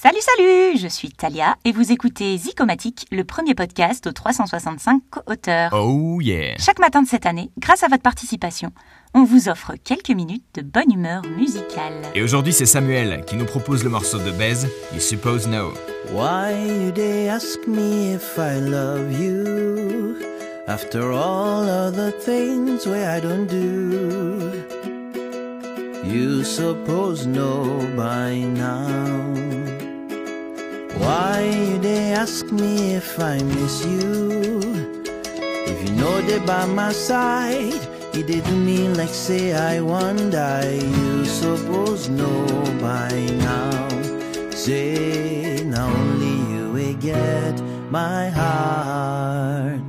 Salut, salut Je suis Talia et vous écoutez Zicomatique, le premier podcast aux 365 co-auteurs. Oh yeah Chaque matin de cette année, grâce à votre participation, on vous offre quelques minutes de bonne humeur musicale. Et aujourd'hui, c'est Samuel qui nous propose le morceau de Bez, You Suppose No. Why you they ask me if I love you? After all other things where I don't do You suppose know by now Why you they ask me if I miss you? If you know they by my side It didn't mean like say I wonder You suppose know by now Say now only you will get my heart.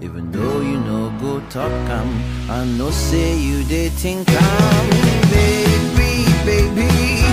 Even though you know go talk am I know say you they think I'm Baby, baby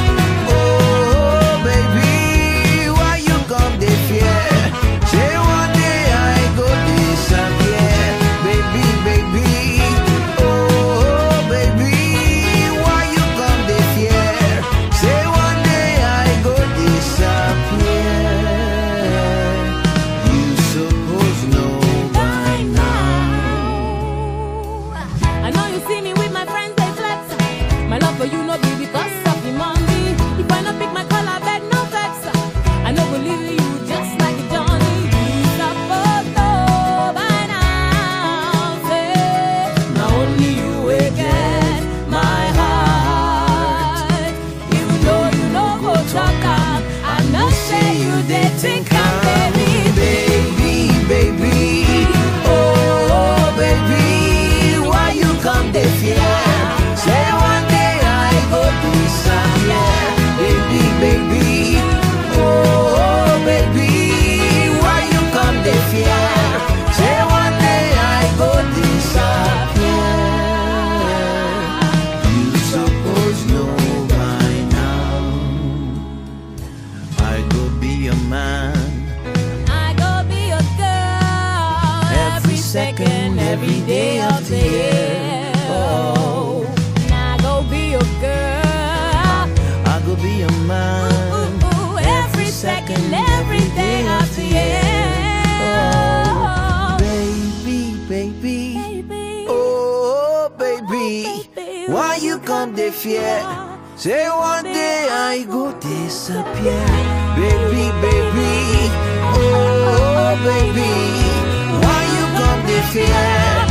every day of the year. Oh, and I go be a girl. I go be a man. Ooh, every second, every day of the year. Oh, baby, baby. Baby, Oh, baby. Oh, baby. Oh, Why you come the fear? Say one day I go disappear. Baby, baby. Oh, baby. Oh, Come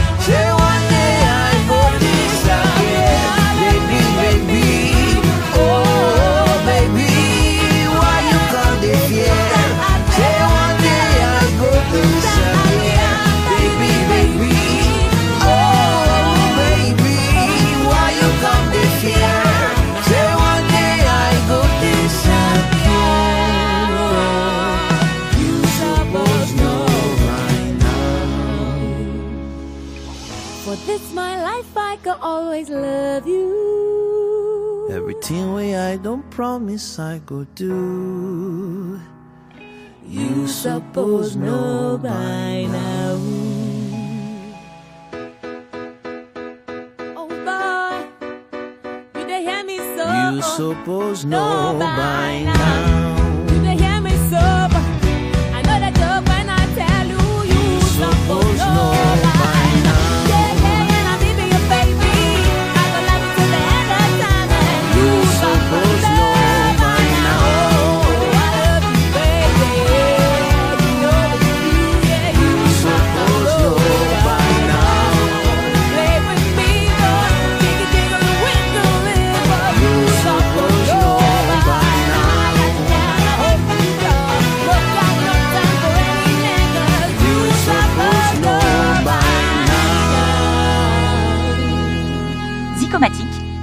for this my life, I could always love you. Everything way I don't promise I go do. You suppose know by now. Oh boy, you they hear me so? You suppose know by now.